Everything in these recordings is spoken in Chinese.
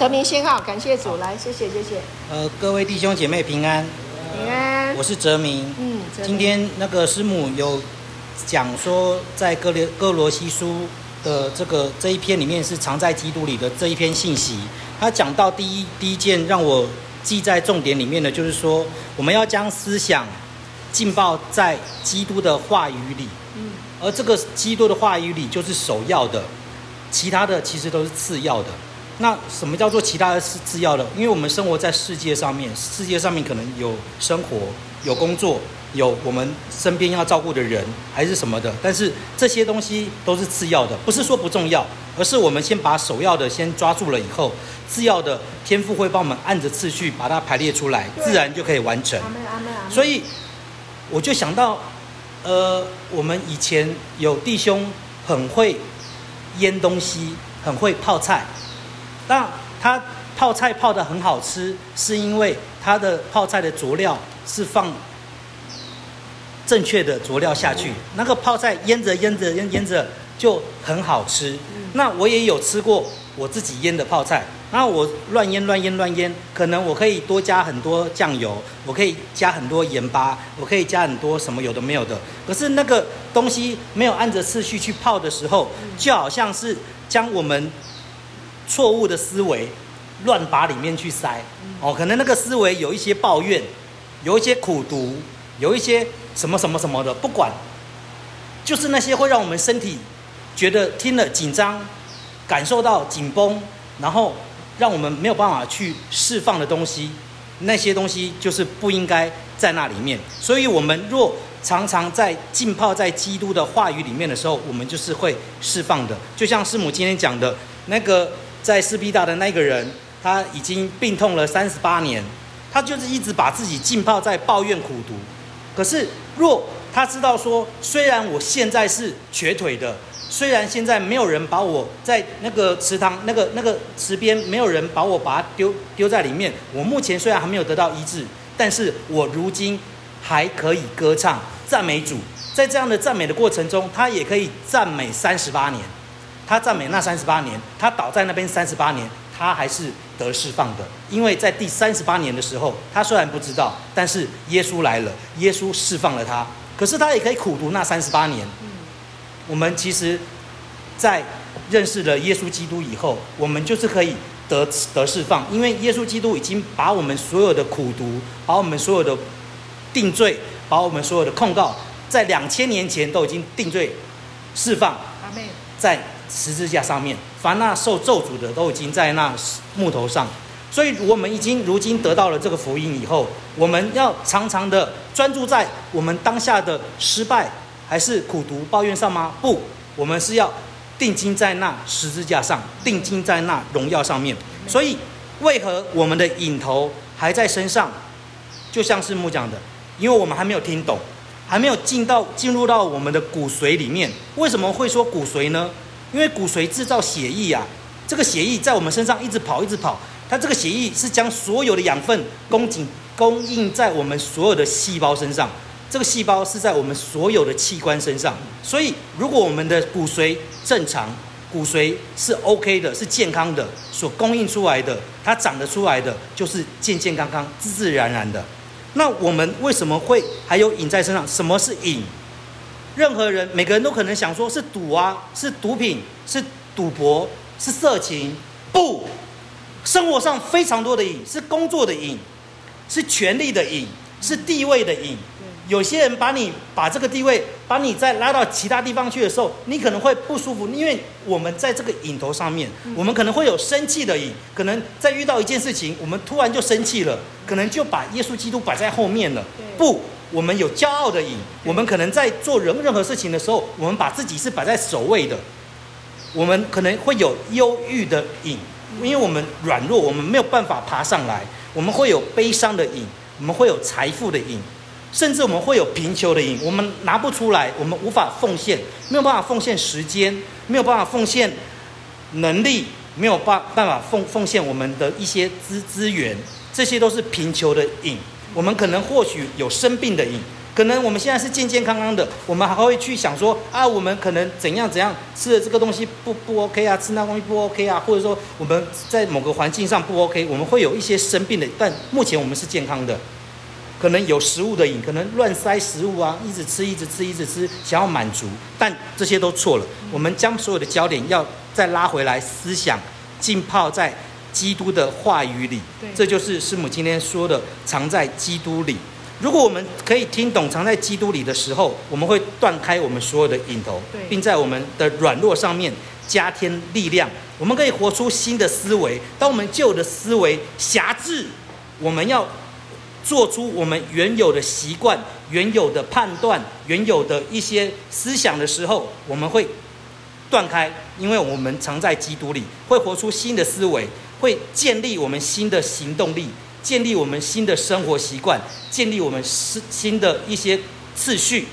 陈明先号，感谢主，来，谢谢，谢谢。呃，各位弟兄姐妹平安，平安。我是哲明。嗯，今天那个师母有讲说，在哥罗哥罗西书的这个这一篇里面是藏在基督里的这一篇信息。他讲到第一第一件让我记在重点里面的，就是说我们要将思想浸泡在基督的话语里。嗯。而这个基督的话语里就是首要的，其他的其实都是次要的。那什么叫做其他的是次要的？因为我们生活在世界上面，世界上面可能有生活、有工作、有我们身边要照顾的人，还是什么的。但是这些东西都是次要的，不是说不重要，而是我们先把首要的先抓住了以后，次要的天赋会帮我们按着次序把它排列出来，自然就可以完成。所以我就想到，呃，我们以前有弟兄很会腌东西，很会泡菜。但他泡菜泡的很好吃，是因为它的泡菜的佐料是放正确的佐料下去，那个泡菜腌着腌着腌腌着就很好吃。那我也有吃过我自己腌的泡菜，那我乱腌乱腌乱腌，可能我可以多加很多酱油，我可以加很多盐巴，我可以加很多什么有的没有的。可是那个东西没有按着次序去泡的时候，就好像是将我们。错误的思维，乱把里面去塞，哦，可能那个思维有一些抱怨，有一些苦读，有一些什么什么什么的，不管，就是那些会让我们身体觉得听了紧张，感受到紧绷，然后让我们没有办法去释放的东西，那些东西就是不应该在那里面。所以，我们若常常在浸泡在基督的话语里面的时候，我们就是会释放的。就像师母今天讲的那个。在斯皮达的那个人，他已经病痛了三十八年，他就是一直把自己浸泡在抱怨苦读。可是，若他知道说，虽然我现在是瘸腿的，虽然现在没有人把我在那个池塘、那个那个池边，没有人把我把它丢丢在里面，我目前虽然还没有得到医治，但是我如今还可以歌唱赞美主。在这样的赞美的过程中，他也可以赞美三十八年。他赞美那三十八年，他倒在那边三十八年，他还是得释放的。因为在第三十八年的时候，他虽然不知道，但是耶稣来了，耶稣释放了他。可是他也可以苦读那三十八年。我们其实，在认识了耶稣基督以后，我们就是可以得得释放，因为耶稣基督已经把我们所有的苦读，把我们所有的定罪，把我们所有的控告，在两千年前都已经定罪释放。在。十字架上面，凡那受咒诅的都已经在那木头上，所以我们已经如今得到了这个福音以后，我们要常常的专注在我们当下的失败还是苦读抱怨上吗？不，我们是要定睛在那十字架上，定睛在那荣耀上面。所以，为何我们的影头还在身上？就像是师母讲的，因为我们还没有听懂，还没有进到进入到我们的骨髓里面。为什么会说骨髓呢？因为骨髓制造血液啊，这个血液在我们身上一直跑，一直跑。它这个血液是将所有的养分供给供应在我们所有的细胞身上，这个细胞是在我们所有的器官身上。所以，如果我们的骨髓正常，骨髓是 OK 的，是健康的，所供应出来的，它长得出来的就是健健康康、自自然然的。那我们为什么会还有瘾在身上？什么是瘾？任何人，每个人都可能想说，是赌啊，是毒品，是赌博，是色情。不，生活上非常多的瘾，是工作的瘾，是权力的瘾，是地位的瘾。有些人把你把这个地位，把你再拉到其他地方去的时候，你可能会不舒服，因为我们在这个瘾头上面，我们可能会有生气的瘾，可能在遇到一件事情，我们突然就生气了，可能就把耶稣基督摆在后面了。不。我们有骄傲的瘾，我们可能在做任任何事情的时候，我们把自己是摆在首位的。我们可能会有忧郁的瘾，因为我们软弱，我们没有办法爬上来。我们会有悲伤的瘾，我们会有财富的瘾，甚至我们会有贫穷的瘾。我们拿不出来，我们无法奉献，没有办法奉献时间，没有办法奉献能力，没有办办法奉奉献我们的一些资资源，这些都是贫穷的瘾。我们可能或许有生病的瘾，可能我们现在是健健康康的，我们还会去想说啊，我们可能怎样怎样吃的这个东西不不 OK 啊，吃那东西不 OK 啊，或者说我们在某个环境上不 OK，我们会有一些生病的。但目前我们是健康的，可能有食物的瘾，可能乱塞食物啊，一直吃一直吃一直吃，想要满足，但这些都错了。我们将所有的焦点要再拉回来，思想浸泡在基督的话语里，这就是师母今天说的，藏在基督里。如果我们可以听懂藏在基督里的时候，我们会断开我们所有的瘾头，并在我们的软弱上面加添力量。我们可以活出新的思维。当我们旧的思维辖制，我们要做出我们原有的习惯、原有的判断、原有的一些思想的时候，我们会断开，因为我们藏在基督里，会活出新的思维，会建立我们新的行动力。建立我们新的生活习惯，建立我们新新的一些次序，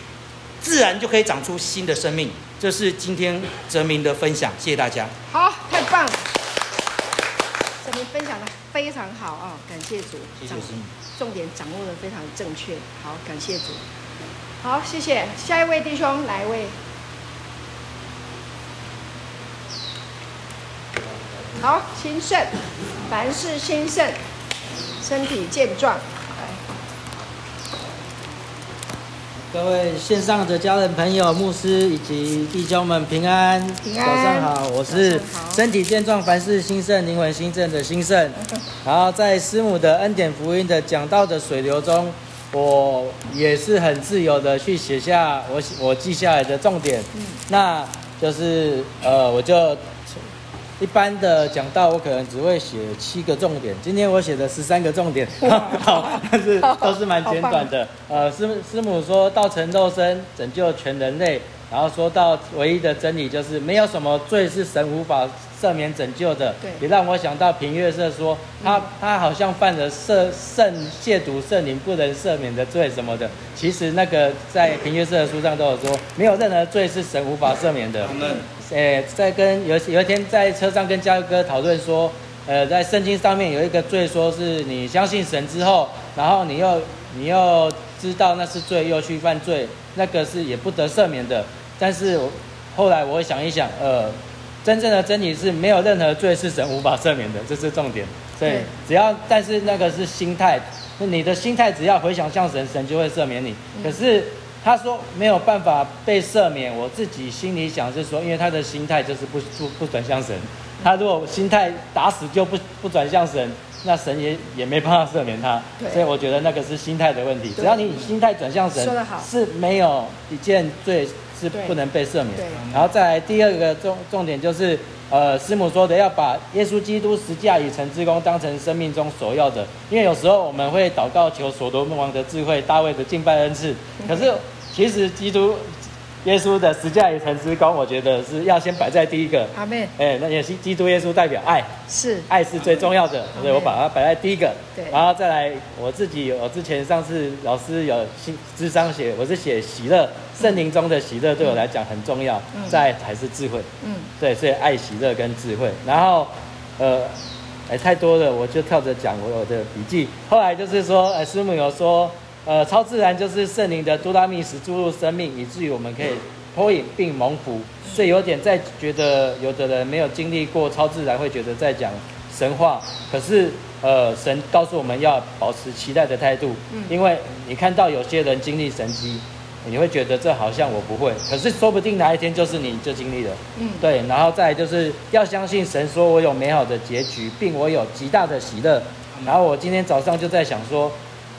自然就可以长出新的生命。这是今天哲明的分享，谢谢大家。好，太棒了！哲明分享的非常好啊，感谢主，谢谢师母。重点掌握的非常正确，好，感谢主。好，谢谢。下一位弟兄，来一位。好，兴盛，凡事兴盛。身体健壮，各位线上的家人朋友、牧师以及弟兄们平安，平安，早上好，我是身体健壮、凡事兴盛、灵魂兴盛的兴盛。然后在师母的恩典福音的讲道的水流中，我也是很自由的去写下我我记下来的重点，嗯、那就是呃，我就。一般的讲到，我可能只会写七个重点。今天我写的十三个重点，好，但是都是蛮简短的。呃，师师母说道成肉身拯救全人类，然后说到唯一的真理就是没有什么罪是神无法赦免拯救的。对，也让我想到平月社说他他好像犯了赦圣亵渎圣灵不能赦免的罪什么的。其实那个在平月社的书上都有说，没有任何罪是神无法赦免的。诶，在跟有有一天在车上跟嘉哥讨论说，呃，在圣经上面有一个罪，说是你相信神之后，然后你又你又知道那是罪，又去犯罪，那个是也不得赦免的。但是后来我想一想，呃，真正的真理是没有任何罪是神无法赦免的，这是重点。所以只要，但是那个是心态，你的心态只要回想像神，神就会赦免你。可是。他说没有办法被赦免，我自己心里想是说，因为他的心态就是不不不转向神。他如果心态打死就不不转向神，那神也也没办法赦免他。所以我觉得那个是心态的问题。只要你心态转向神，是没有一件罪是不能被赦免。然后再来第二个重重点就是。呃，师母说的要把耶稣基督十架以成之功当成生命中首要的，因为有时候我们会祷告求所罗门王的智慧、大卫的敬拜恩赐，可是其实基督。耶稣的十架已成之功，我觉得是要先摆在第一个。阿门。哎，那也是基督耶稣代表爱，是爱是最重要的，所以我把它摆在第一个。对，然后再来我自己，我之前上次老师有新智商写，我是写喜乐，圣灵中的喜乐对我来讲很重要，再才是智慧。嗯，对，所以爱、喜乐跟智慧。然后，呃，哎，太多了，我就跳着讲我的笔记。后来就是说，哎，师母有说。呃，超自然就是圣灵的多拉密斯注入生命，以至于我们可以脱颖并蒙福。所以有点在觉得，有的人没有经历过超自然，会觉得在讲神话。可是，呃，神告诉我们要保持期待的态度，因为你看到有些人经历神迹，你会觉得这好像我不会，可是说不定哪一天就是你就经历了。嗯，对。然后再来就是要相信神说我有美好的结局，并我有极大的喜乐。然后我今天早上就在想说，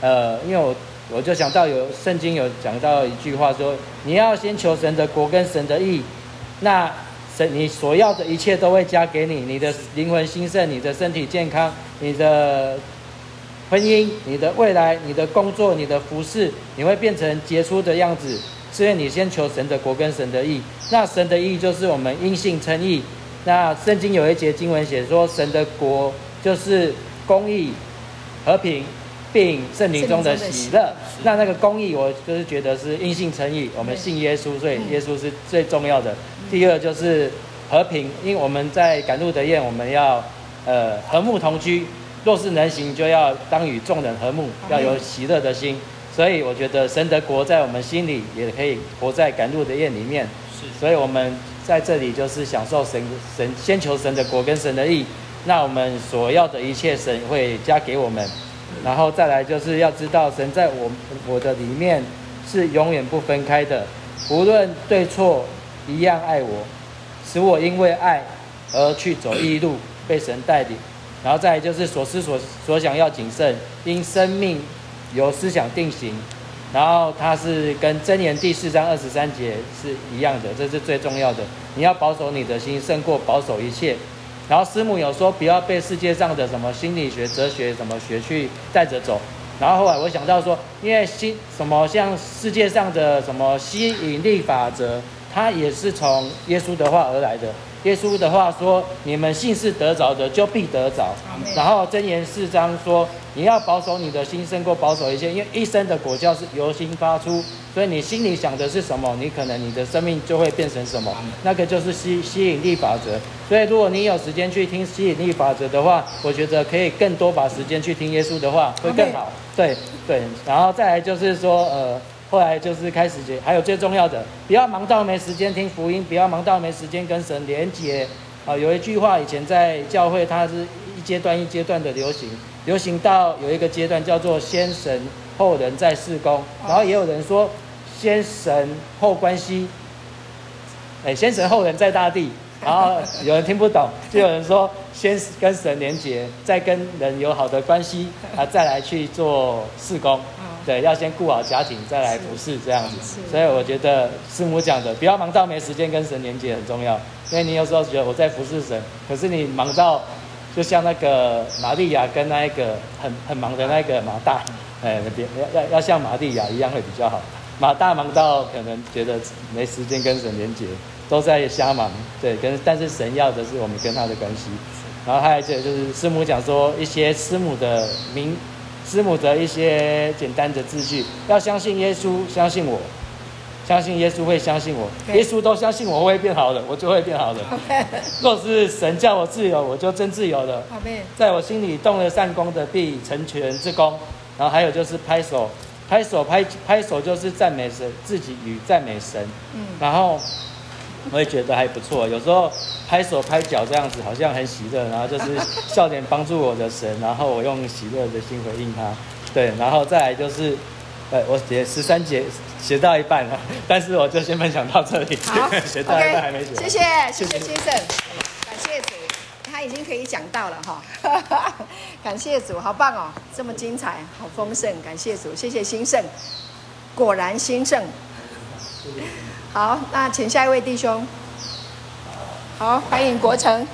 呃，因为我。我就想到有圣经有讲到一句话说，你要先求神的国跟神的义，那神你所要的一切都会加给你，你的灵魂兴盛，你的身体健康，你的婚姻，你的未来，你的工作，你的服饰，你会变成杰出的样子。所以你先求神的国跟神的义，那神的义就是我们因信称义。那圣经有一节经文写说，神的国就是公义、和平。并圣灵中的喜乐，那那个公义，我就是觉得是因信称义，我们信耶稣，所以耶稣是最重要的。第二就是和平，因为我们在赶路的宴，我们要呃和睦同居，若是能行，就要当与众人和睦，要有喜乐的心。所以我觉得神的国在我们心里也可以活在赶路的宴里面。是，所以我们在这里就是享受神神先求神的国跟神的义，那我们所要的一切神会加给我们。然后再来就是要知道神在我我的里面是永远不分开的，无论对错一样爱我，使我因为爱而去走义路，被神带领。然后再来就是所思所所想要谨慎，因生命由思想定型。然后它是跟箴言第四章二十三节是一样的，这是最重要的。你要保守你的心，胜过保守一切。然后师母有说，不要被世界上的什么心理学、哲学什么学去带着走。然后后来我想到说，因为心什么像世界上的什么吸引力法则，它也是从耶稣的话而来的。耶稣的话说：“你们信是得着的，就必得着。”然后箴言四章说：“你要保守你的心，胜过保守一切，因为一生的果效是由心发出。所以你心里想的是什么，你可能你的生命就会变成什么。那个就是吸吸引力法则。所以如果你有时间去听吸引力法则的话，我觉得可以更多把时间去听耶稣的话，会更好。对对，然后再来就是说，呃。”后来就是开始接，还有最重要的，不要忙到没时间听福音，不要忙到没时间跟神连结。啊，有一句话以前在教会，它是一阶段一阶段的流行，流行到有一个阶段叫做先神后人再事工，然后也有人说先神后关系，哎，先神后人在大地，然后有人听不懂，就有人说先跟神连结，再跟人有好的关系，啊，再来去做事工。对，要先顾好家庭，再来服侍这样子。所以我觉得师母讲的，不要忙到没时间跟神连接很重要。因为你有时候觉得我在服侍神，可是你忙到，就像那个玛利亚跟那一个很很忙的那个马大，哎，别要要要像玛利亚一样会比较好。马大忙到可能觉得没时间跟神连接，都在瞎忙。对，跟但是神要的是我们跟他的关系。然后还有这就是师母讲说一些师母的名。师母的一些简单的字句，要相信耶稣，相信我，相信耶稣会相信我，耶稣都相信我会变好的，我就会变好的。若是神叫我自由，我就真自由了。在我心里动了善功的，必成全之功。然后还有就是拍手，拍手拍拍手就是赞美神，自己与赞美神。嗯，然后。我也觉得还不错，有时候拍手拍脚这样子好像很喜乐，然后就是 笑脸帮助我的神，然后我用喜乐的心回应他。对，然后再来就是，呃，我写十三节写到一半了，但是我就先分享到这里，好 写到一半还没写。谢谢，谢谢先生，感谢主，他已经可以讲到了哈，感谢主，好棒哦，这么精彩，好丰盛，感谢主，谢谢兴盛，果然兴盛。好，那请下一位弟兄。好，欢迎国成，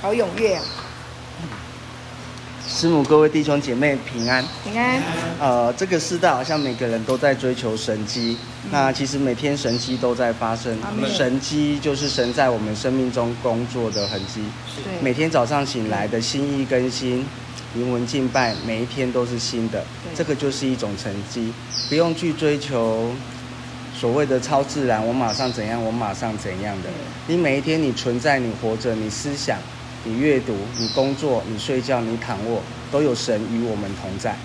好踊跃啊！师母，各位弟兄姐妹平安。平安。呃，这个世代好像每个人都在追求神迹，嗯、那其实每天神迹都在发生。嗯、神迹就是神在我们生命中工作的痕迹。对。每天早上醒来的心意更新，灵魂敬拜，每一天都是新的。对。这个就是一种成绩，不用去追求。所谓的超自然，我马上怎样，我马上怎样的。你每一天，你存在，你活着，你思想，你阅读，你工作，你睡觉，你躺卧，都有神与我们同在。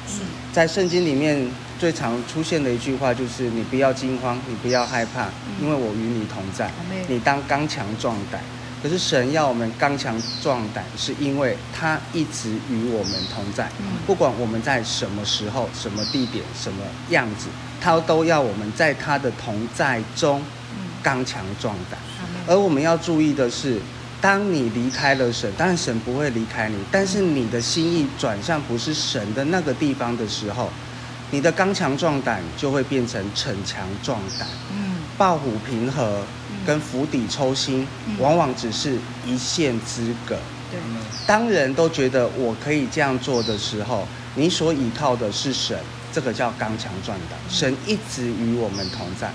在圣经里面最常出现的一句话就是：你不要惊慌，你不要害怕，因为我与你同在。你当刚强壮胆。可是神要我们刚强壮胆，是因为他一直与我们同在。不管我们在什么时候、什么地点、什么样子。他都要我们在他的同在中刚强壮胆，而我们要注意的是，当你离开了神，当然神不会离开你，但是你的心意转向不是神的那个地方的时候，你的刚强壮胆就会变成逞强壮胆。嗯，抱虎平和跟釜底抽薪，往往只是一线之隔。对，当人都觉得我可以这样做的时候，你所依靠的是神。这个叫刚强壮胆，神一直与我们同在。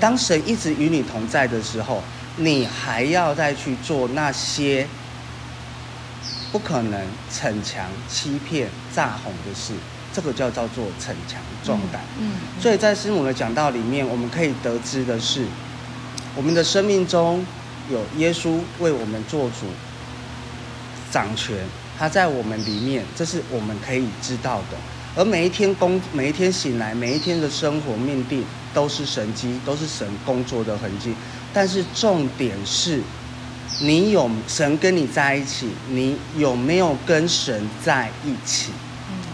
当神一直与你同在的时候，你还要再去做那些不可能逞强、欺骗、诈哄的事，这个叫叫做逞强壮胆。嗯，所以在师母的讲道里面，我们可以得知的是，我们的生命中有耶稣为我们做主、掌权，他在我们里面，这是我们可以知道的。而每一天工，每一天醒来，每一天的生活命定都是神迹，都是神工作的痕迹。但是重点是，你有神跟你在一起，你有没有跟神在一起？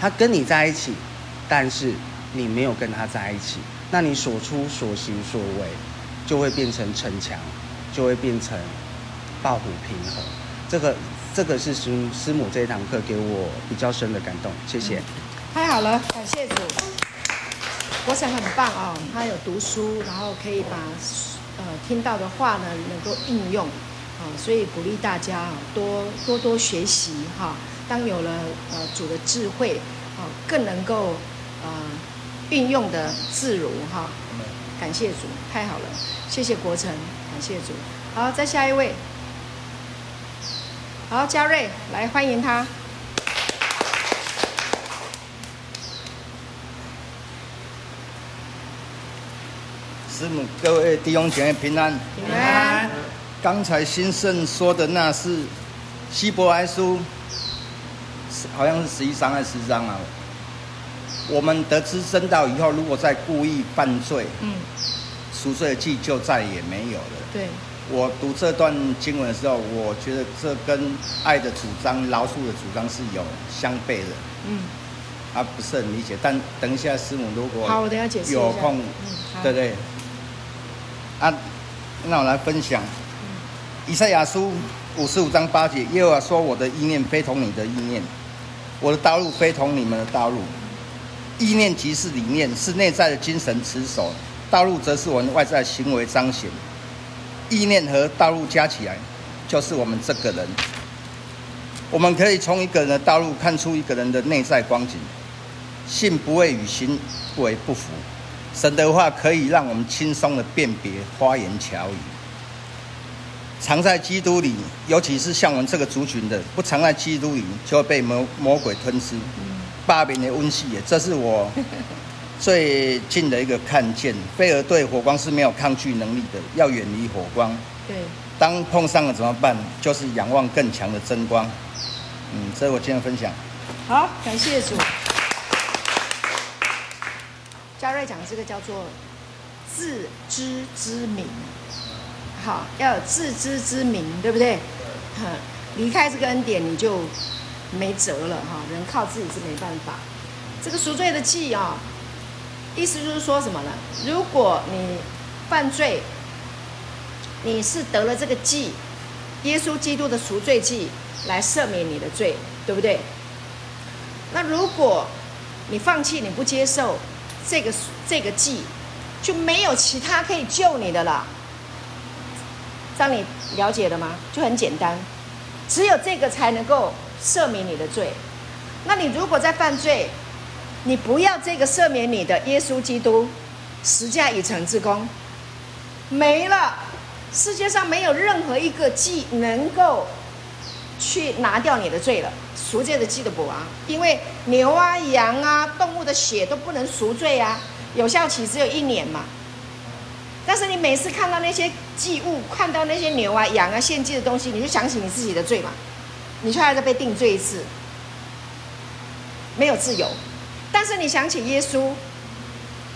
他跟你在一起，但是你没有跟他在一起，那你所出所行所为，就会变成城墙，就会变成抱虎平衡。这个，这个是师师母这一堂课给我比较深的感动。谢谢。太好了，感谢主。国成很棒啊、哦，他有读书，然后可以把呃听到的话呢能够应用啊、所以鼓励大家啊多多多学习哈、哦。当有了呃主的智慧啊、更能够呃运用的自如哈、感谢主，太好了，谢谢国成，感谢主。好，再下一位，好，嘉瑞来欢迎他。师母，各位弟兄姐妹平安。平安。刚才新盛说的那是希伯来书，好像是十一章还是十章啊？我们得知真道以后，如果再故意犯罪，嗯，赎罪的祭就再也没有了。对。我读这段经文的时候，我觉得这跟爱的主张、饶恕的主张是有相悖的。嗯。啊，不是很理解，但等一下师母如果好，我等下解释有空，嗯，对对。那我来分享《以赛亚书》五十五章八节，耶和华说：“我的意念非同你的意念，我的道路非同你们的道路。意念即是理念，是内在的精神持守；道路则是我们外在行为彰显。意念和道路加起来，就是我们这个人。我们可以从一个人的道路看出一个人的内在光景。信不会与行为不符。”神的话可以让我们轻松的辨别花言巧语。常在基督里，尤其是像我们这个族群的，不常在基督里，就会被魔魔鬼吞噬。巴比的温习也，这是我最近的一个看见。菲尔对火光是没有抗拒能力的，要远离火光。对。当碰上了怎么办？就是仰望更强的真光。嗯，这是我今天分享。好，感谢主。嘉瑞讲的这个叫做自知之明，好，要有自知之明，对不对？哈，离开这个恩典你就没辙了哈，人靠自己是没办法。这个赎罪的祭啊，意思就是说什么呢？如果你犯罪，你是得了这个祭，耶稣基督的赎罪祭来赦免你的罪，对不对？那如果你放弃，你不接受。这个这个祭就没有其他可以救你的了，让你了解了吗？就很简单，只有这个才能够赦免你的罪。那你如果在犯罪，你不要这个赦免你的耶稣基督十架已成之功，没了，世界上没有任何一个祭能够去拿掉你的罪了。赎罪的记得不啊，因为牛啊、羊啊、动物的血都不能赎罪啊，有效期只有一年嘛。但是你每次看到那些祭物，看到那些牛啊、羊啊献祭的东西，你就想起你自己的罪嘛，你却还在被定罪一次，没有自由。但是你想起耶稣，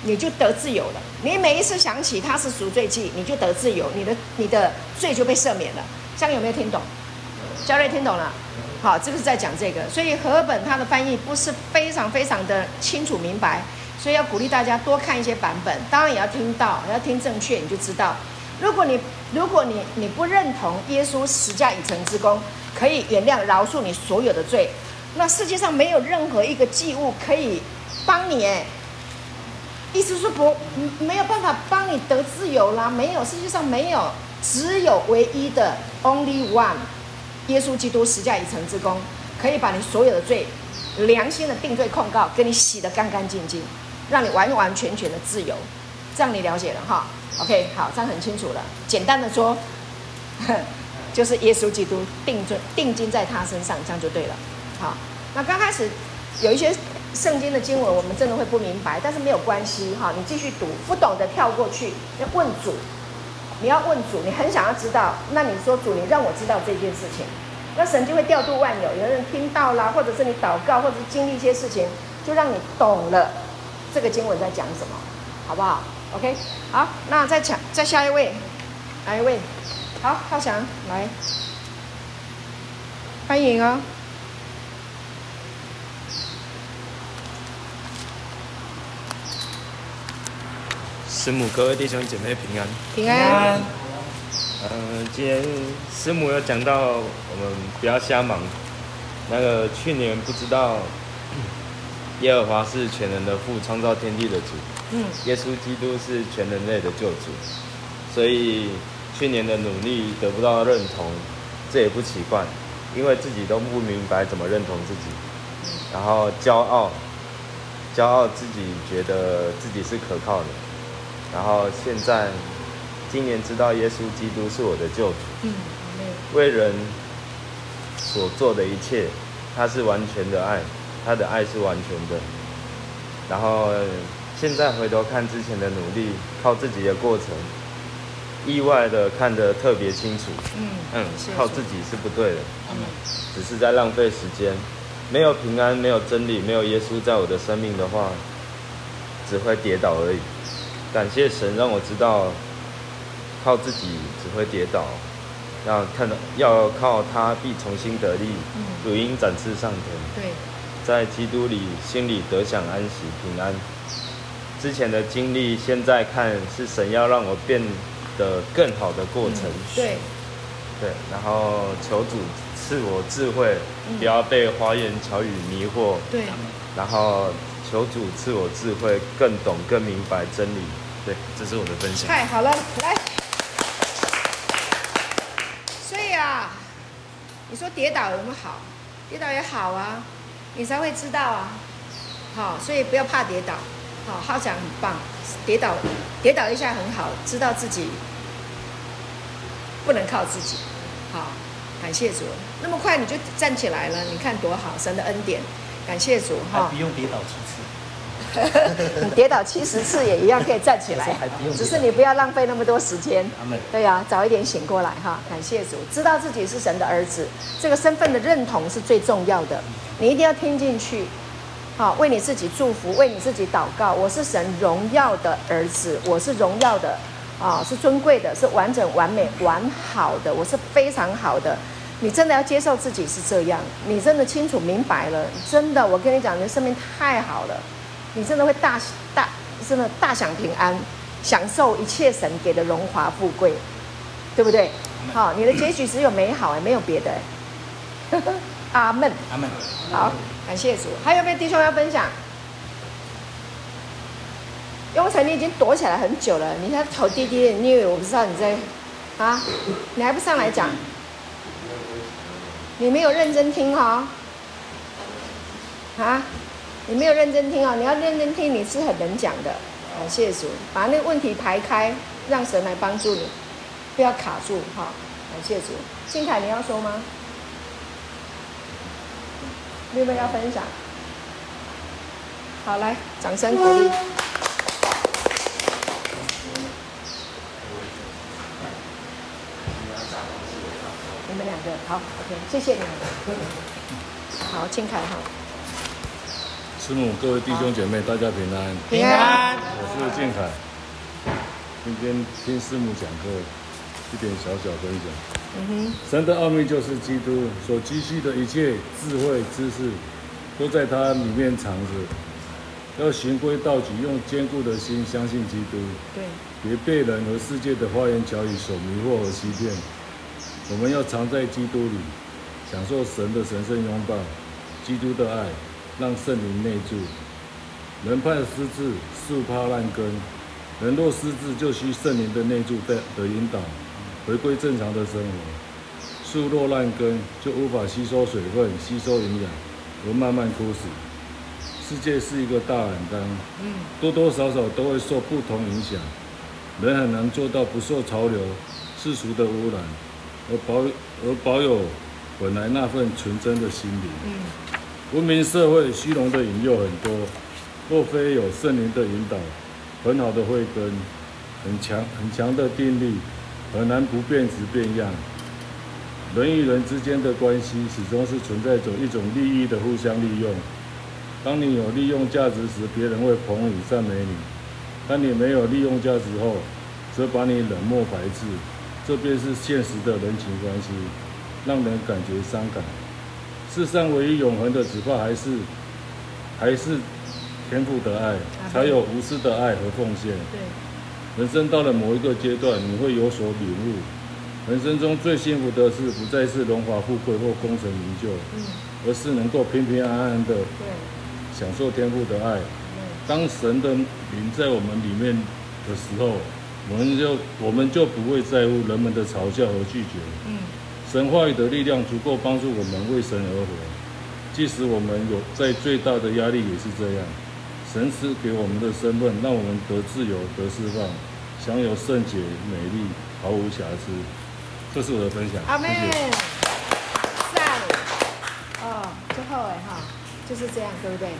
你就得自由了。你每一次想起他是赎罪祭，你就得自由，你的你的罪就被赦免了。这样有没有听懂？嘉瑞听懂了。好，这个是在讲这个，所以和本它的翻译不是非常非常的清楚明白，所以要鼓励大家多看一些版本，当然也要听到，要听正确，你就知道。如果你如果你你不认同耶稣十架已成之功，可以原谅饶恕你所有的罪，那世界上没有任何一个祭物可以帮你哎，意思是不没有办法帮你得自由啦，没有，世界上没有，只有唯一的 only one。耶稣基督十架已成之功，可以把你所有的罪良心的定罪控告，给你洗得干干净净，让你完完全全的自由。这样你了解了哈？OK，好，这样很清楚了。简单的说，就是耶稣基督定罪定金在他身上，这样就对了。好，那刚开始有一些圣经的经文，我们真的会不明白，但是没有关系哈，你继续读，不懂的跳过去，要问主。你要问主，你很想要知道，那你说主，你让我知道这件事情，那神就会调度万有。有的人听到啦，或者是你祷告，或者是经历一些事情，就让你懂了这个经文在讲什么，好不好？OK，好，那再抢，再下一位，哪一位？好，浩翔来，欢迎哦。师母，各位弟兄姐妹平安。平安。嗯、呃，今天师母有讲到，我们不要瞎忙。那个去年不知道，耶和华是全能的父，创造天地的主。嗯。耶稣基督是全人类的救主。所以去年的努力得不到认同，这也不奇怪，因为自己都不明白怎么认同自己，然后骄傲，骄傲自己觉得自己是可靠的。然后现在，今年知道耶稣基督是我的救主，嗯，为人所做的一切，他是完全的爱，他的爱是完全的。然后现在回头看之前的努力，靠自己的过程，意外的看得特别清楚，嗯嗯，靠自己是不对的，嗯，只是在浪费时间，没有平安，没有真理，没有耶稣在我的生命的话，只会跌倒而已。感谢神让我知道，靠自己只会跌倒，要看到要靠他必重新得力，如鹰展翅上腾。对，在基督里心里得享安息平安。之前的经历，现在看是神要让我变得更好的过程。嗯、对，对，然后求主赐我智慧，不要被花言巧语迷惑。对，然后。求主赐我智慧，更懂、更明白真理。对，这是我的分享。太好了，来。所以啊，你说跌倒有没有好？跌倒也好啊，你才会知道啊。好，所以不要怕跌倒。好，浩翔很棒，跌倒，跌倒一下很好，知道自己不能靠自己。好，感谢主。那么快你就站起来了，你看多好，神的恩典。感谢主哈，不用跌倒 你跌倒七十次也一样可以站起来，只是你不要浪费那么多时间。对呀、啊，早一点醒过来哈。感谢主，知道自己是神的儿子，这个身份的认同是最重要的，你一定要听进去。好，为你自己祝福，为你自己祷告。我是神荣耀的儿子，我是荣耀的啊，是尊贵的，是完整、完美、完好的，我是非常好的。你真的要接受自己是这样，你真的清楚明白了，真的，我跟你讲，你的生命太好了，你真的会大大真的大享平安，享受一切神给的荣华富贵，对不对？好，你的结局只有美好，哎，没有别的。阿门。阿门。好，感谢主。还有没有弟兄要分享？雍成，你已经躲起来很久了，你现在头低低的，你以为我不知道你在啊？你还不上来讲？你没有认真听哈、哦，啊，你没有认真听哦，你要认真听，你是很能讲的，感谢主，把那个问题排开，让神来帮助你，不要卡住哈，感谢主。新凯，你要说吗？你有没有要分享？好，来，掌声鼓励。你们两个好，OK，谢谢你们。好，庆凯哈。师母，各位弟兄姐妹，大家平安。平安。我是建凯。今天听师母讲课，一点小小分享。嗯哼。神的奥秘就是基督所积蓄的一切智慧知识，都在他里面藏着。要循规蹈矩，用坚固的心相信基督。对。别被人和世界的花言巧语所迷惑和欺骗。我们要藏在基督里，享受神的神圣拥抱，基督的爱，让圣灵内住。人怕失志，树怕烂根。人若失志，就需圣灵的内住的的引导，回归正常的生活。树若烂根，就无法吸收水分，吸收营养，而慢慢枯死。世界是一个大染缸，多多少少都会受不同影响。人很难做到不受潮流、世俗的污染。而保而保有本来那份纯真的心灵。嗯，文明社会虚荣的引诱很多，若非有圣灵的引导，很好的慧根，很强很强的定力，很难不变质变样。人与人之间的关系始终是存在着一种利益的互相利用，当你有利用价值时，别人会捧你、赞美你；当你没有利用价值后，则把你冷漠排斥。这便是现实的人情关系，让人感觉伤感。世上唯一永恒的，只怕还是还是天父的爱，才有无私的爱和奉献。人生到了某一个阶段，你会有所领悟。人生中最幸福的事，不再是荣华富贵或功成名就，而是能够平平安安的享受天父的爱。当神的灵在我们里面的时候，我们就我们就不会在乎人们的嘲笑和拒绝。嗯，神话语的力量足够帮助我们为神而活，即使我们有在最大的压力也是这样。神赐给我们的身份，让我们得自由、得释放，享有圣洁、美丽、毫无瑕疵。这是我的分享。阿妹。赞。哦，最后哎哈，就是这样，对不对？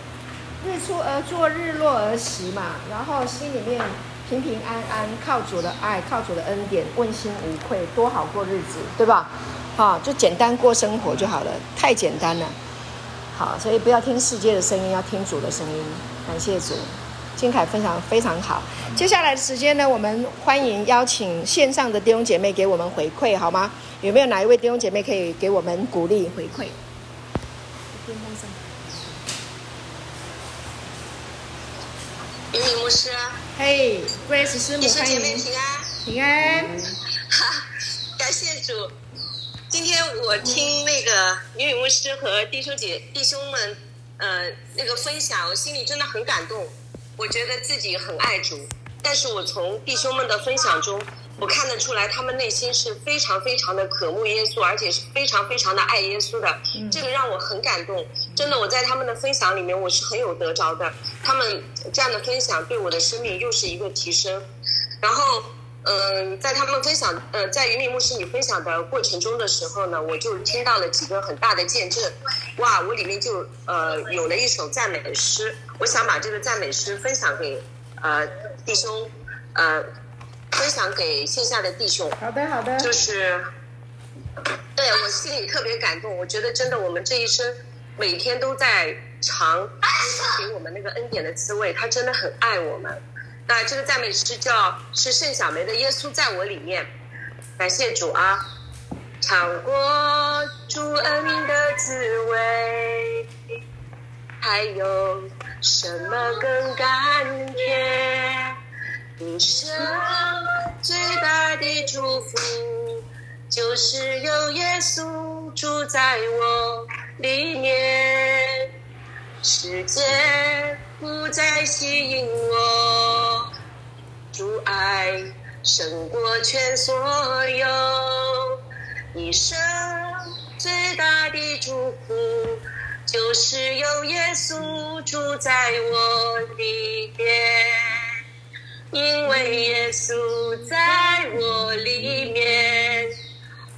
日出而作，日落而息嘛，然后心里面。平平安安，靠主的爱，靠主的恩典，问心无愧，多好过日子，对吧？好，就简单过生活就好了，太简单了。好，所以不要听世界的声音，要听主的声音。感谢主，金凯分享非常好。接下来的时间呢，我们欢迎邀请线上的弟兄姐妹给我们回馈，好吗？有没有哪一位弟兄姐妹可以给我们鼓励回馈？云敏牧师，嘿，Grace 师母，弟兄姐妹平安，平安。哈，感谢主。今天我听那个云敏牧师和弟兄姐弟兄们，呃，那个分享，我心里真的很感动。我觉得自己很爱主，但是我从弟兄们的分享中。我看得出来，他们内心是非常非常的渴慕耶稣，而且是非常非常的爱耶稣的。这个让我很感动。真的，我在他们的分享里面，我是很有得着的。他们这样的分享对我的生命又是一个提升。然后，嗯、呃，在他们分享，呃，在云里牧师你分享的过程中的时候呢，我就听到了几个很大的见证。哇，我里面就呃有了一首赞美的诗，我想把这个赞美诗分享给呃弟兄，呃。分享给线下的弟兄。好的，好的。就是，对我心里特别感动。我觉得真的，我们这一生每天都在尝给我们那个恩典的滋味。他真的很爱我们。那这个赞美诗叫是盛小梅的《耶稣在我里面》。感谢主啊！尝过主恩的滋味，还有什么更甘甜？一生最大的祝福，就是有耶稣住在我里面，世界不再吸引我，主爱胜过全所有，一生最大的祝福，就是有耶稣住在我里面。因为耶稣在我里面，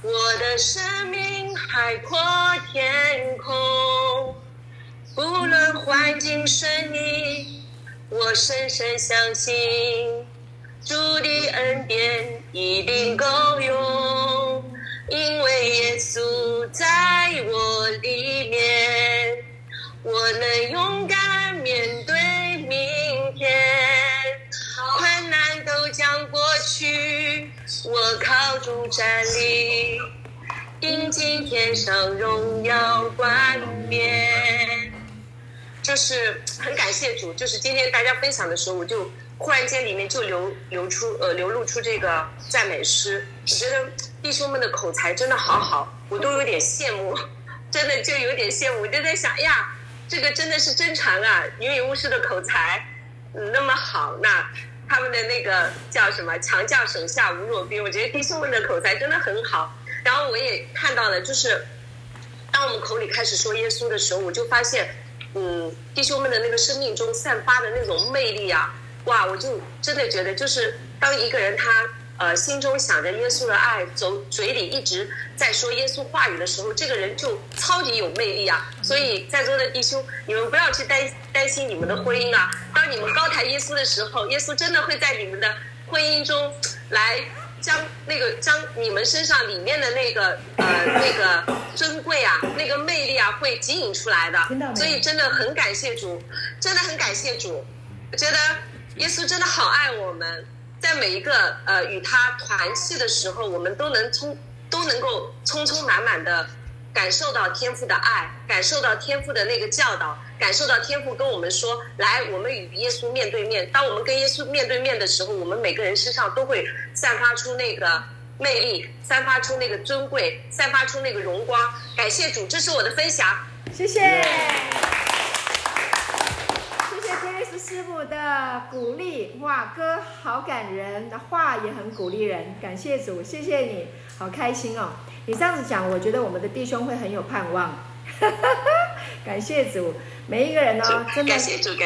我的生命海阔天空。不论环境顺利，我深深相信主的恩典一定够用。因为耶稣在我里面，我能勇敢靠主站立，迎接天上荣耀冠冕。就是很感谢主，就是今天大家分享的时候，我就忽然间里面就流流出呃流露出这个赞美诗。我觉得弟兄们的口才真的好好，我都有点羡慕，真的就有点羡慕。我就在想呀，这个真的是真传啊，云敏牧师的口才那么好，那。他们的那个叫什么？强将手下无弱兵。我觉得弟兄们的口才真的很好。然后我也看到了，就是当我们口里开始说耶稣的时候，我就发现，嗯，弟兄们的那个生命中散发的那种魅力啊，哇！我就真的觉得，就是当一个人他。呃，心中想着耶稣的爱，走嘴里一直在说耶稣话语的时候，这个人就超级有魅力啊！所以在座的弟兄，你们不要去担担心你们的婚姻啊。当你们高抬耶稣的时候，耶稣真的会在你们的婚姻中来将那个将你们身上里面的那个呃那个尊贵啊，那个魅力啊，会吸引出来的。所以真的很感谢主，真的很感谢主。我觉得耶稣真的好爱我们，在每一个呃与他团契的时候，我们都能充都能够充充满满的感受到天父的爱，感受到天父的那个教导。感受到天父跟我们说：“来，我们与耶稣面对面。当我们跟耶稣面对面的时候，我们每个人身上都会散发出那个魅力，散发出那个尊贵，散发出那个荣光。”感谢主，这是我的分享。谢谢，师母的鼓励。哇，歌好感人，的话也很鼓励人。感谢主，谢谢你，好开心哦。你这样子讲，我觉得我们的弟兄会很有盼望。感谢主。每一个人呢、哦，真的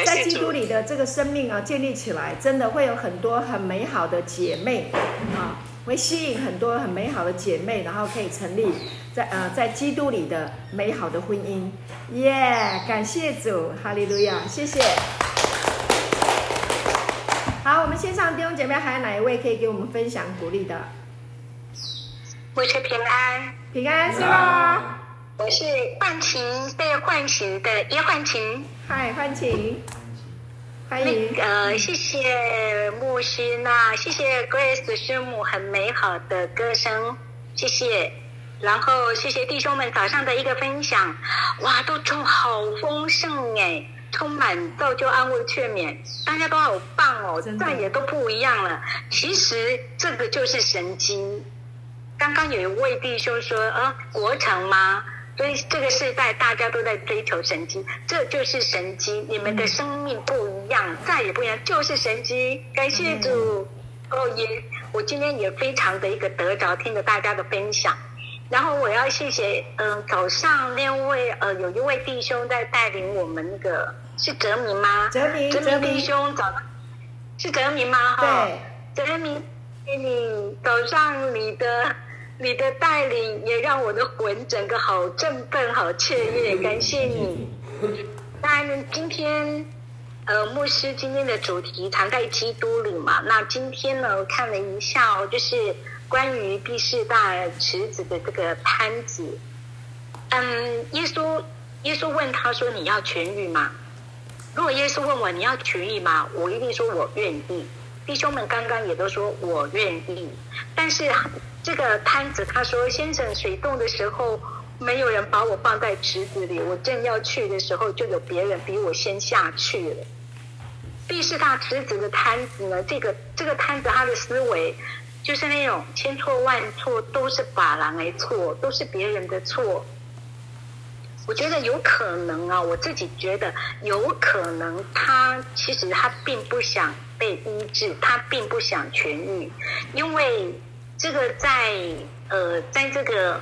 在基督里的这个生命啊，建立起来，真的会有很多很美好的姐妹啊，会吸引很多很美好的姐妹，然后可以成立在呃在基督里的美好的婚姻。耶、yeah，感谢主，哈利路亚，谢谢。好，我们线上弟兄姐妹还有哪一位可以给我们分享鼓励的？我是平安，平安是吗？我是幻琴被唤醒的叶幻晴，嗨，幻晴，欢迎。那个、呃，谢谢牧师，那谢谢 Grace 师母很美好的歌声，谢谢。然后谢谢弟兄们早上的一个分享，哇，都种好丰盛哎，充满造就、安慰、劝勉，大家都好棒哦，再也都不一样了。其实这个就是神经。刚刚有一位弟兄说，啊，国城吗？所以这个时代大家都在追求神迹，这就是神迹。你们的生命不一样，再也不一样，就是神迹。感谢主。哦，也我今天也非常的一个得着，听着大家的分享。然后我要谢谢，嗯、呃，早上那位呃有一位弟兄在带领我们那个是哲明吗？哲明，哲明弟兄早上是哲明吗？哈，对，哲明，你早上你的。你的带领也让我的魂整个好振奋、好雀跃，感谢你。那今天，呃，牧师今天的主题藏在基督里嘛？那今天呢，我看了一下哦，就是关于毕士大池子的这个瘫子。嗯，耶稣，耶稣问他说：“你要痊愈吗？”如果耶稣问我：“你要痊愈吗？”我一定说：“我愿意。”弟兄们刚刚也都说：“我愿意。”但是。这个瘫子他说：“先生，水动的时候没有人把我放在池子里，我正要去的时候，就有别人比我先下去了。”毕士大池子的瘫子呢，这个这个瘫子他的思维就是那种千错万错都是别人的错，都是别人的错。我觉得有可能啊，我自己觉得有可能，他其实他并不想被医治，他并不想痊愈，因为。这个在呃，在这个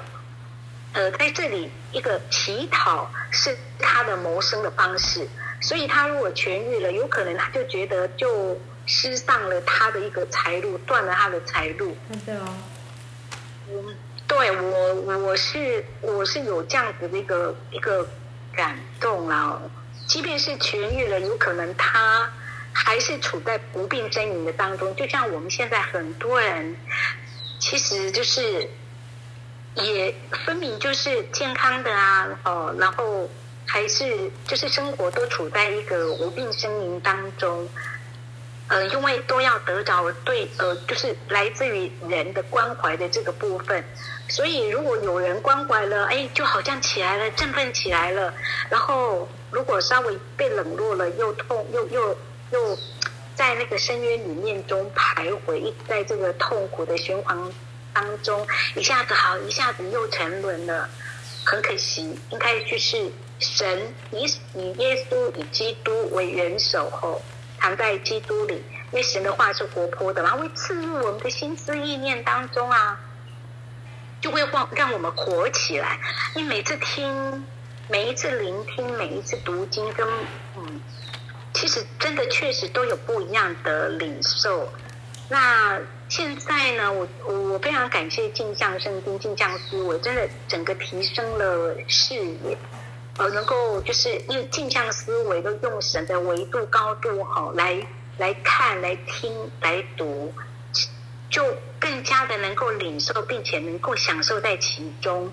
呃，在这里一个乞讨是他的谋生的方式，所以他如果痊愈了，有可能他就觉得就失上了他的一个财路，断了他的财路。对哦，嗯，对我我是我是有这样子的一个一个感动啊，即便是痊愈了，有可能他还是处在不病呻吟的当中，就像我们现在很多人。其实就是，也分明就是健康的啊，哦，然后还是就是生活都处在一个无病呻吟当中，呃，因为都要得着对，呃，就是来自于人的关怀的这个部分，所以如果有人关怀了，哎，就好像起来了，振奋起来了，然后如果稍微被冷落了，又痛，又又又。在那个深渊里面中徘徊，在这个痛苦的循环当中，一下子好，一下子又沉沦了，很可惜。应该就是神以以耶稣以基督为元首后，藏在基督里，因为神的话是活泼的嘛，会刺入我们的心思意念当中啊，就会让让我们活起来。你每次听，每一次聆听，每一次读经跟嗯。其实真的确实都有不一样的领受。那现在呢，我我非常感谢镜像圣经、镜像思维，真的整个提升了视野，呃，能够就是因为镜像思维都用神的维度高度好来来看、来听、来读，就更加的能够领受，并且能够享受在其中。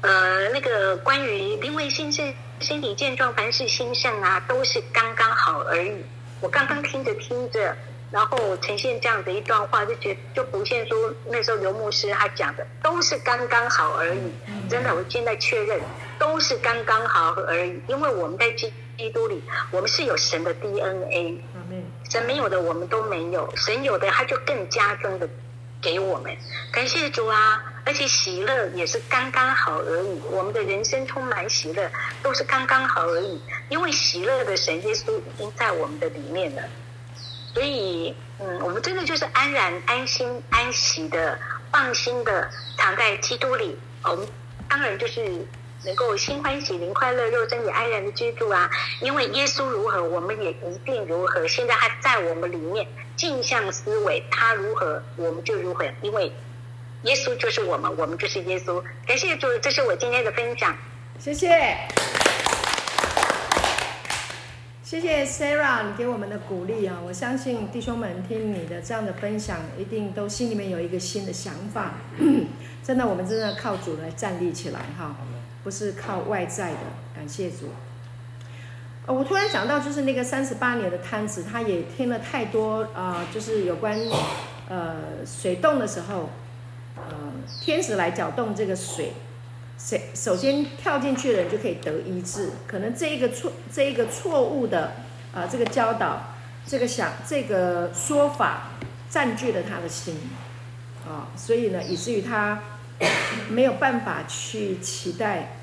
呃，那个关于灵魂兴盛、身体健壮、凡事兴盛啊，都是刚刚好而已。我刚刚听着听着，然后呈现这样的一段话，就觉得就浮现出那时候刘牧师他讲的，都是刚刚好而已。真的，我现在确认，都是刚刚好而已。因为我们在基基督里，我们是有神的 DNA，神没有的我们都没有，神有的他就更加增的给我们。感谢主啊！而且喜乐也是刚刚好而已，我们的人生充满喜乐，都是刚刚好而已。因为喜乐的神耶稣已经在我们的里面了，所以，嗯，我们真的就是安然、安心、安息的、放心的躺在基督里。我们当然就是能够心欢喜、灵快乐、肉身也安然的居住啊。因为耶稣如何，我们也一定如何。现在他在我们里面，镜像思维，他如何，我们就如何。因为耶稣就是我们，我们就是耶稣。感谢主，这是我今天的分享。谢谢，谢谢 Sarah，你给我们的鼓励啊！我相信弟兄们听你的这样的分享，一定都心里面有一个新的想法。真的，我们真的靠主来站立起来哈，不是靠外在的。感谢主。我突然想到，就是那个三十八年的摊子，他也听了太多啊、就是有关呃水动的时候。呃，天使来搅动这个水，谁首先跳进去的人就可以得医治。可能这一个错，这一个错误的啊、这个教导，这个想，这个说法占据了他的心啊、所以呢，以至于他没有办法去期待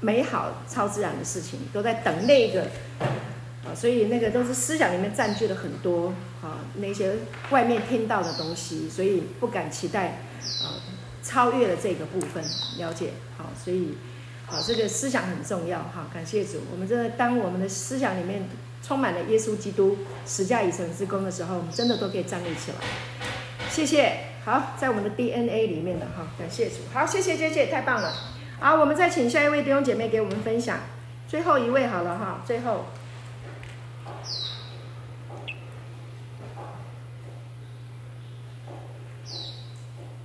美好超自然的事情，都在等那个。所以那个都是思想里面占据了很多啊，那些外面听到的东西，所以不敢期待啊超越了这个部分，了解好，所以啊这个思想很重要哈，感谢主，我们真的当我们的思想里面充满了耶稣基督十架以成之功的时候，我们真的都可以站立起来。谢谢，好，在我们的 DNA 里面的哈，感谢主，好，谢谢谢谢，太棒了，好，我们再请下一位弟兄姐妹给我们分享，最后一位好了哈，最后。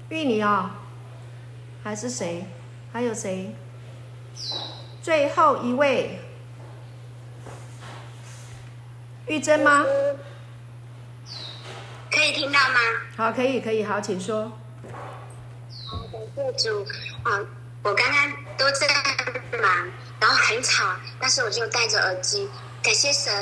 玉妮啊、哦，还是谁？还有谁？最后一位，玉珍吗？可以听到吗？好，可以，可以，好，请说。好，感谢主啊！我刚刚都在忙，然后很吵，但是我就戴着耳机。感谢神，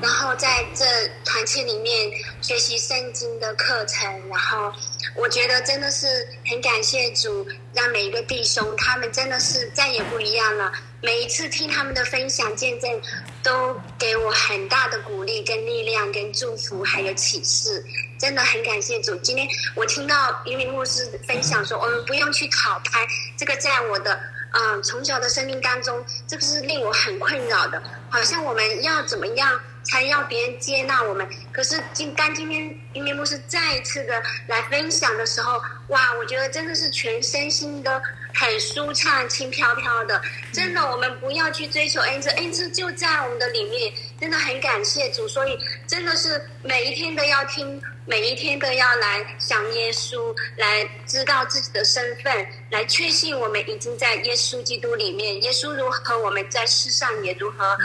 然后在这团契里面学习圣经的课程，然后我觉得真的是很感谢主，让每一个弟兄他们真的是再也不一样了。每一次听他们的分享见证，都给我很大的鼓励、跟力量、跟祝福，还有启示，真的很感谢主。今天我听到云林牧师分享说，我们不用去讨拍，这个在我的。嗯，从小的生命当中，这个是令我很困扰的。好像我们要怎么样才要别人接纳我们？可是今刚今天云林牧师再一次的来分享的时候，哇，我觉得真的是全身心的很舒畅、轻飘飘的。真的，我们不要去追求恩赐，恩赐就在我们的里面。真的很感谢主，所以真的是每一天都要听。每一天都要来想耶稣，来知道自己的身份，来确信我们已经在耶稣基督里面。耶稣如何，我们在世上也如何；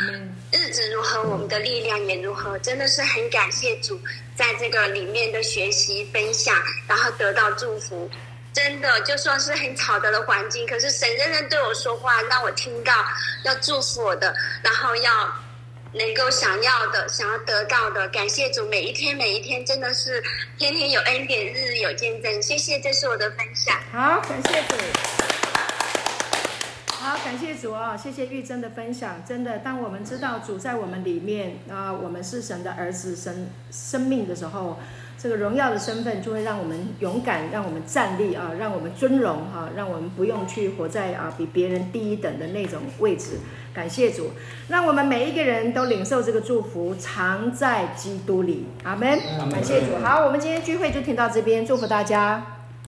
日子如何，我们的力量也如何。真的是很感谢主，在这个里面的学习分享，然后得到祝福。真的，就算是很吵杂的环境，可是神仍然对我说话，让我听到要祝福我的，然后要。能够想要的、想要得到的，感谢主，每一天每一天真的是天天有恩典，日日有见证。谢谢，这是我的分享。好，感谢主。好，感谢主啊、哦！谢谢玉珍的分享。真的，当我们知道主在我们里面啊，我们是神的儿子、神生命的时候，这个荣耀的身份就会让我们勇敢，让我们站立啊，让我们尊荣哈，让我们不用去活在啊比别人低一等的那种位置。感谢主，让我们每一个人都领受这个祝福，常在基督里。阿门。感谢主。好，我们今天聚会就听到这边，祝福大家。